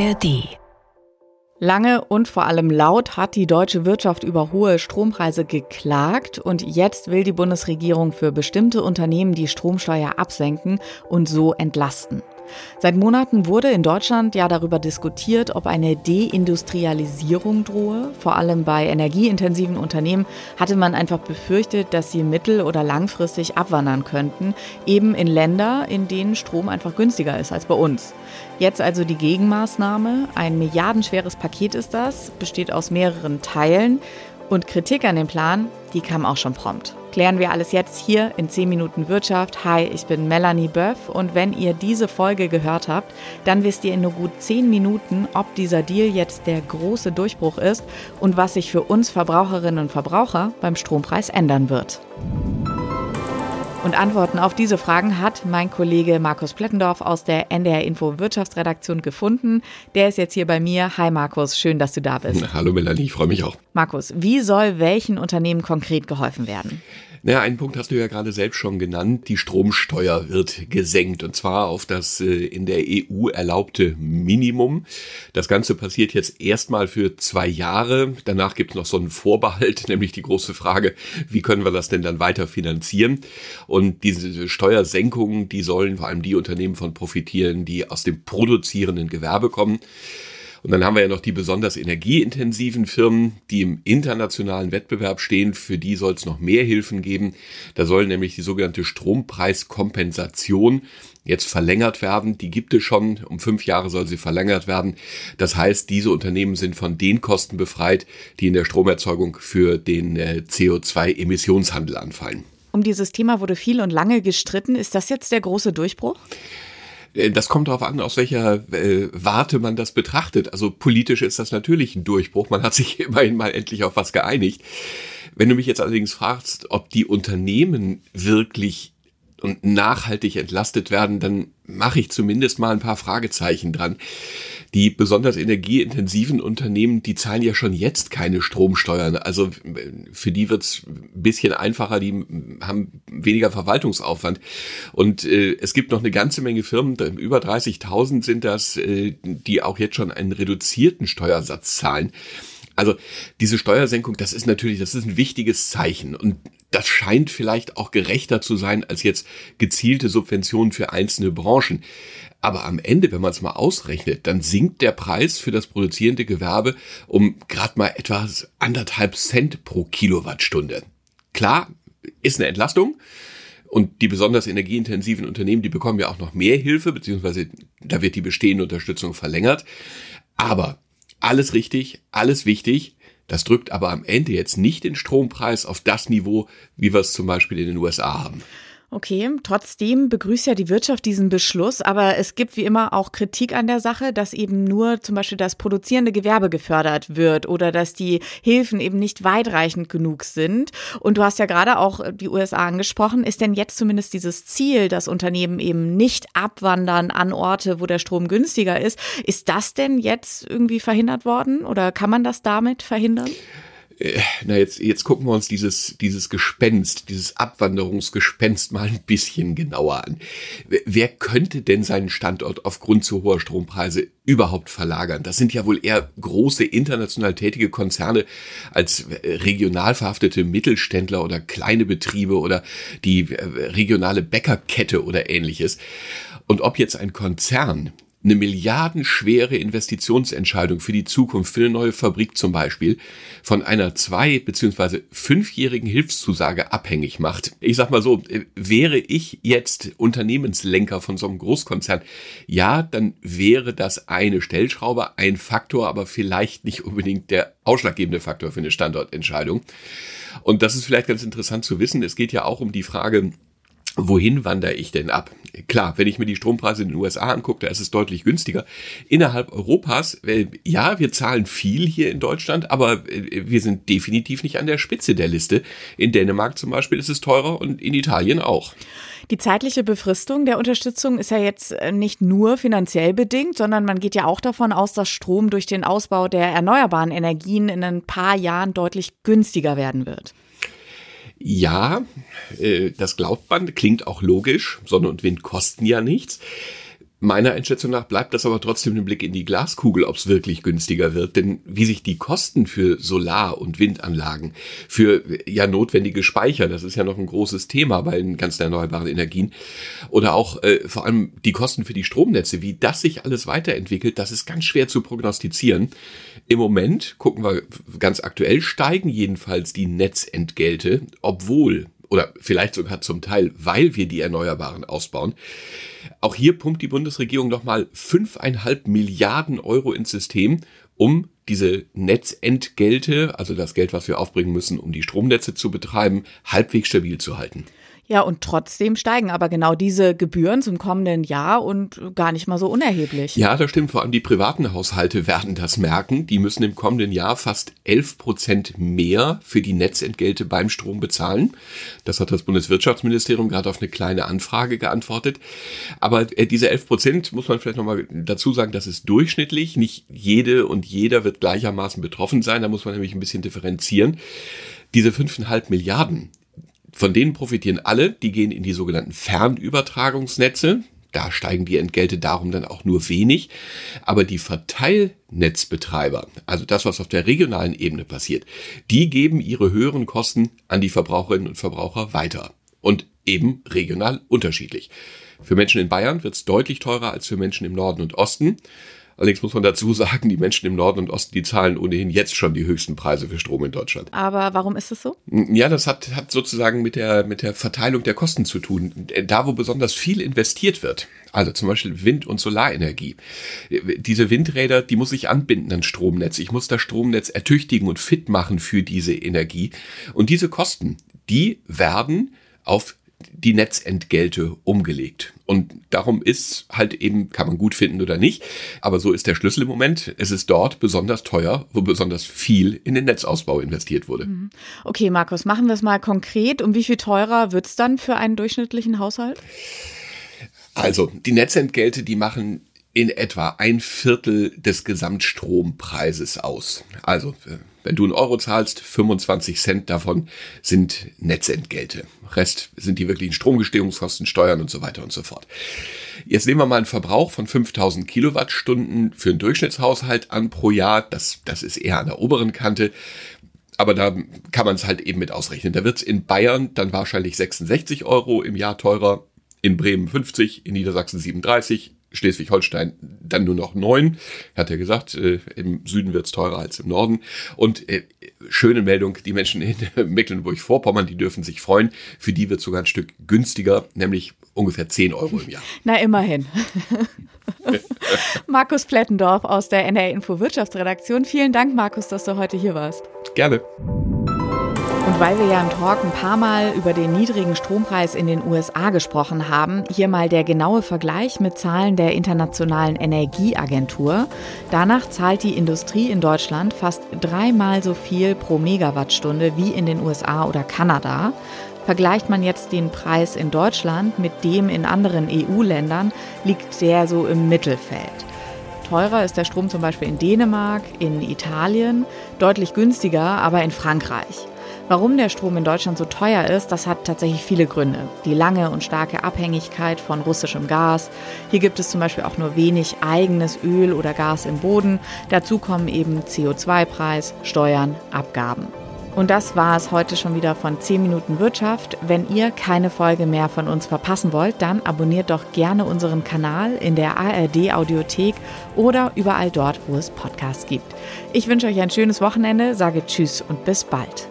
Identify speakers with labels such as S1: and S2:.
S1: ARD Lange und vor allem laut hat die deutsche Wirtschaft über hohe Strompreise geklagt und jetzt will die Bundesregierung für bestimmte Unternehmen die Stromsteuer absenken und so entlasten. Seit Monaten wurde in Deutschland ja darüber diskutiert, ob eine Deindustrialisierung drohe. Vor allem bei energieintensiven Unternehmen hatte man einfach befürchtet, dass sie mittel- oder langfristig abwandern könnten, eben in Länder, in denen Strom einfach günstiger ist als bei uns. Jetzt also die Gegenmaßnahme. Ein milliardenschweres Paket ist das, besteht aus mehreren Teilen. Und Kritik an dem Plan, die kam auch schon prompt. Klären wir alles jetzt hier in 10 Minuten Wirtschaft. Hi, ich bin Melanie Böff und wenn ihr diese Folge gehört habt, dann wisst ihr in nur gut 10 Minuten, ob dieser Deal jetzt der große Durchbruch ist und was sich für uns Verbraucherinnen und Verbraucher beim Strompreis ändern wird. Und Antworten auf diese Fragen hat mein Kollege Markus Plettendorf aus der NDR Info Wirtschaftsredaktion gefunden. Der ist jetzt hier bei mir. Hi Markus, schön, dass du da bist.
S2: Hallo Melanie, ich freue mich auch.
S1: Markus, wie soll welchen Unternehmen konkret geholfen werden?
S2: Naja, einen Punkt hast du ja gerade selbst schon genannt. Die Stromsteuer wird gesenkt und zwar auf das äh, in der EU erlaubte Minimum. Das Ganze passiert jetzt erstmal für zwei Jahre. Danach gibt es noch so einen Vorbehalt, nämlich die große Frage, wie können wir das denn dann weiter finanzieren? Und diese Steuersenkungen, die sollen vor allem die Unternehmen von profitieren, die aus dem produzierenden Gewerbe kommen. Und dann haben wir ja noch die besonders energieintensiven Firmen, die im internationalen Wettbewerb stehen. Für die soll es noch mehr Hilfen geben. Da soll nämlich die sogenannte Strompreiskompensation jetzt verlängert werden. Die gibt es schon. Um fünf Jahre soll sie verlängert werden. Das heißt, diese Unternehmen sind von den Kosten befreit, die in der Stromerzeugung für den äh, CO2-Emissionshandel anfallen.
S1: Um dieses Thema wurde viel und lange gestritten. Ist das jetzt der große Durchbruch?
S2: Äh, das kommt darauf an, aus welcher äh, Warte man das betrachtet. Also politisch ist das natürlich ein Durchbruch. Man hat sich immerhin mal endlich auf was geeinigt. Wenn du mich jetzt allerdings fragst, ob die Unternehmen wirklich und nachhaltig entlastet werden, dann mache ich zumindest mal ein paar Fragezeichen dran. Die besonders energieintensiven Unternehmen, die zahlen ja schon jetzt keine Stromsteuern. Also für die wird's ein bisschen einfacher, die haben weniger Verwaltungsaufwand. Und äh, es gibt noch eine ganze Menge Firmen, über 30.000 sind das, äh, die auch jetzt schon einen reduzierten Steuersatz zahlen. Also diese Steuersenkung, das ist natürlich, das ist ein wichtiges Zeichen. Und das scheint vielleicht auch gerechter zu sein als jetzt gezielte Subventionen für einzelne Branchen. Aber am Ende, wenn man es mal ausrechnet, dann sinkt der Preis für das produzierende Gewerbe um gerade mal etwas anderthalb Cent pro Kilowattstunde. Klar, ist eine Entlastung. Und die besonders energieintensiven Unternehmen, die bekommen ja auch noch mehr Hilfe, beziehungsweise da wird die bestehende Unterstützung verlängert. Aber alles richtig, alles wichtig. Das drückt aber am Ende jetzt nicht den Strompreis auf das Niveau, wie wir es zum Beispiel in den USA haben.
S1: Okay, trotzdem begrüßt ja die Wirtschaft diesen Beschluss, aber es gibt wie immer auch Kritik an der Sache, dass eben nur zum Beispiel das produzierende Gewerbe gefördert wird oder dass die Hilfen eben nicht weitreichend genug sind. Und du hast ja gerade auch die USA angesprochen. Ist denn jetzt zumindest dieses Ziel, dass Unternehmen eben nicht abwandern an Orte, wo der Strom günstiger ist, ist das denn jetzt irgendwie verhindert worden oder kann man das damit verhindern?
S2: Äh, na jetzt, jetzt gucken wir uns dieses, dieses Gespenst, dieses Abwanderungsgespenst mal ein bisschen genauer an. Wer könnte denn seinen Standort aufgrund zu hoher Strompreise überhaupt verlagern? Das sind ja wohl eher große international tätige Konzerne als äh, regional verhaftete Mittelständler oder kleine Betriebe oder die äh, regionale Bäckerkette oder ähnliches. Und ob jetzt ein Konzern eine milliardenschwere Investitionsentscheidung für die Zukunft, für eine neue Fabrik zum Beispiel, von einer zwei- beziehungsweise fünfjährigen Hilfszusage abhängig macht. Ich sag mal so, äh, wäre ich jetzt Unternehmenslenker von so einem Großkonzern, ja, dann wäre das eine Stellschraube, ein Faktor, aber vielleicht nicht unbedingt der ausschlaggebende Faktor für eine Standortentscheidung. Und das ist vielleicht ganz interessant zu wissen. Es geht ja auch um die Frage, wohin wandere ich denn ab? Klar, wenn ich mir die Strompreise in den USA angucke, da ist es deutlich günstiger. Innerhalb Europas, äh, ja, wir zahlen viel hier in Deutschland, aber äh, wir sind definitiv nicht an der Spitze der Liste. In Dänemark zum Beispiel ist es teurer und in Italien auch.
S1: Die zeitliche Befristung der Unterstützung ist ja jetzt äh, nicht nur finanziell bedingt, sondern man geht ja auch davon aus, dass Strom durch den Ausbau der erneuerbaren Energien in ein paar Jahren deutlich günstiger werden wird.
S2: Ja, äh, das glaubt man, klingt auch logisch. Sonne und Wind kosten ja nichts. Meiner Einschätzung nach bleibt das aber trotzdem ein Blick in die Glaskugel, ob es wirklich günstiger wird. Denn wie sich die Kosten für Solar- und Windanlagen, für ja notwendige Speicher, das ist ja noch ein großes Thema bei den ganzen erneuerbaren Energien, oder auch äh, vor allem die Kosten für die Stromnetze, wie das sich alles weiterentwickelt, das ist ganz schwer zu prognostizieren. Im Moment, gucken wir ganz aktuell, steigen jedenfalls die Netzentgelte, obwohl oder vielleicht sogar zum Teil, weil wir die Erneuerbaren ausbauen. Auch hier pumpt die Bundesregierung nochmal fünfeinhalb Milliarden Euro ins System, um diese Netzentgelte, also das Geld, was wir aufbringen müssen, um die Stromnetze zu betreiben, halbwegs stabil zu halten.
S1: Ja, und trotzdem steigen aber genau diese Gebühren zum kommenden Jahr und gar nicht mal so unerheblich.
S2: Ja, das stimmt. Vor allem die privaten Haushalte werden das merken. Die müssen im kommenden Jahr fast 11 Prozent mehr für die Netzentgelte beim Strom bezahlen. Das hat das Bundeswirtschaftsministerium gerade auf eine kleine Anfrage geantwortet. Aber äh, diese 11 Prozent muss man vielleicht nochmal dazu sagen, das ist durchschnittlich. Nicht jede und jeder wird gleichermaßen betroffen sein. Da muss man nämlich ein bisschen differenzieren. Diese 5,5 Milliarden, von denen profitieren alle, die gehen in die sogenannten Fernübertragungsnetze. Da steigen die Entgelte darum dann auch nur wenig. Aber die Verteilnetzbetreiber, also das, was auf der regionalen Ebene passiert, die geben ihre höheren Kosten an die Verbraucherinnen und Verbraucher weiter. Und eben regional unterschiedlich. Für Menschen in Bayern wird es deutlich teurer als für Menschen im Norden und Osten. Allerdings muss man dazu sagen, die Menschen im Norden und Osten, die zahlen ohnehin jetzt schon die höchsten Preise für Strom in Deutschland.
S1: Aber warum ist es so?
S2: Ja, das hat, hat sozusagen mit der, mit der Verteilung der Kosten zu tun. Da, wo besonders viel investiert wird, also zum Beispiel Wind- und Solarenergie. Diese Windräder, die muss ich anbinden an Stromnetz. Ich muss das Stromnetz ertüchtigen und fit machen für diese Energie. Und diese Kosten, die werden auf die Netzentgelte umgelegt. Und darum ist halt eben, kann man gut finden oder nicht, aber so ist der Schlüssel im Moment. Es ist dort besonders teuer, wo besonders viel in den Netzausbau investiert wurde. Mhm.
S1: Okay, Markus, machen wir es mal konkret. Um wie viel teurer wird's dann für einen durchschnittlichen Haushalt?
S2: Also, die Netzentgelte, die machen in etwa ein Viertel des Gesamtstrompreises aus. Also, äh, wenn du einen Euro zahlst, 25 Cent davon sind Netzentgelte. Rest sind die wirklichen Stromgestehungskosten, Steuern und so weiter und so fort. Jetzt nehmen wir mal einen Verbrauch von 5000 Kilowattstunden für einen Durchschnittshaushalt an pro Jahr. Das, das ist eher an der oberen Kante. Aber da kann man es halt eben mit ausrechnen. Da wird es in Bayern dann wahrscheinlich 66 Euro im Jahr teurer, in Bremen 50, in Niedersachsen 37, Schleswig-Holstein dann nur noch neun. Hat er gesagt, äh, im Süden wird's teurer als im Norden. Und äh, schöne Meldung, die Menschen in Mecklenburg-Vorpommern, die dürfen sich freuen. Für die wird sogar ein Stück günstiger, nämlich ungefähr 10 Euro im Jahr.
S1: Na, immerhin. Markus Plettendorf aus der NR Info Wirtschaftsredaktion. Vielen Dank, Markus, dass du heute hier warst.
S2: Gerne.
S1: Weil wir ja im Talk ein paar Mal über den niedrigen Strompreis in den USA gesprochen haben, hier mal der genaue Vergleich mit Zahlen der Internationalen Energieagentur. Danach zahlt die Industrie in Deutschland fast dreimal so viel pro Megawattstunde wie in den USA oder Kanada. Vergleicht man jetzt den Preis in Deutschland mit dem in anderen EU-Ländern, liegt der so im Mittelfeld. Teurer ist der Strom zum Beispiel in Dänemark, in Italien, deutlich günstiger aber in Frankreich. Warum der Strom in Deutschland so teuer ist, das hat tatsächlich viele Gründe. Die lange und starke Abhängigkeit von russischem Gas. Hier gibt es zum Beispiel auch nur wenig eigenes Öl oder Gas im Boden. Dazu kommen eben CO2-Preis, Steuern, Abgaben. Und das war es heute schon wieder von 10 Minuten Wirtschaft. Wenn ihr keine Folge mehr von uns verpassen wollt, dann abonniert doch gerne unseren Kanal in der ARD Audiothek oder überall dort, wo es Podcasts gibt. Ich wünsche euch ein schönes Wochenende, sage Tschüss und bis bald.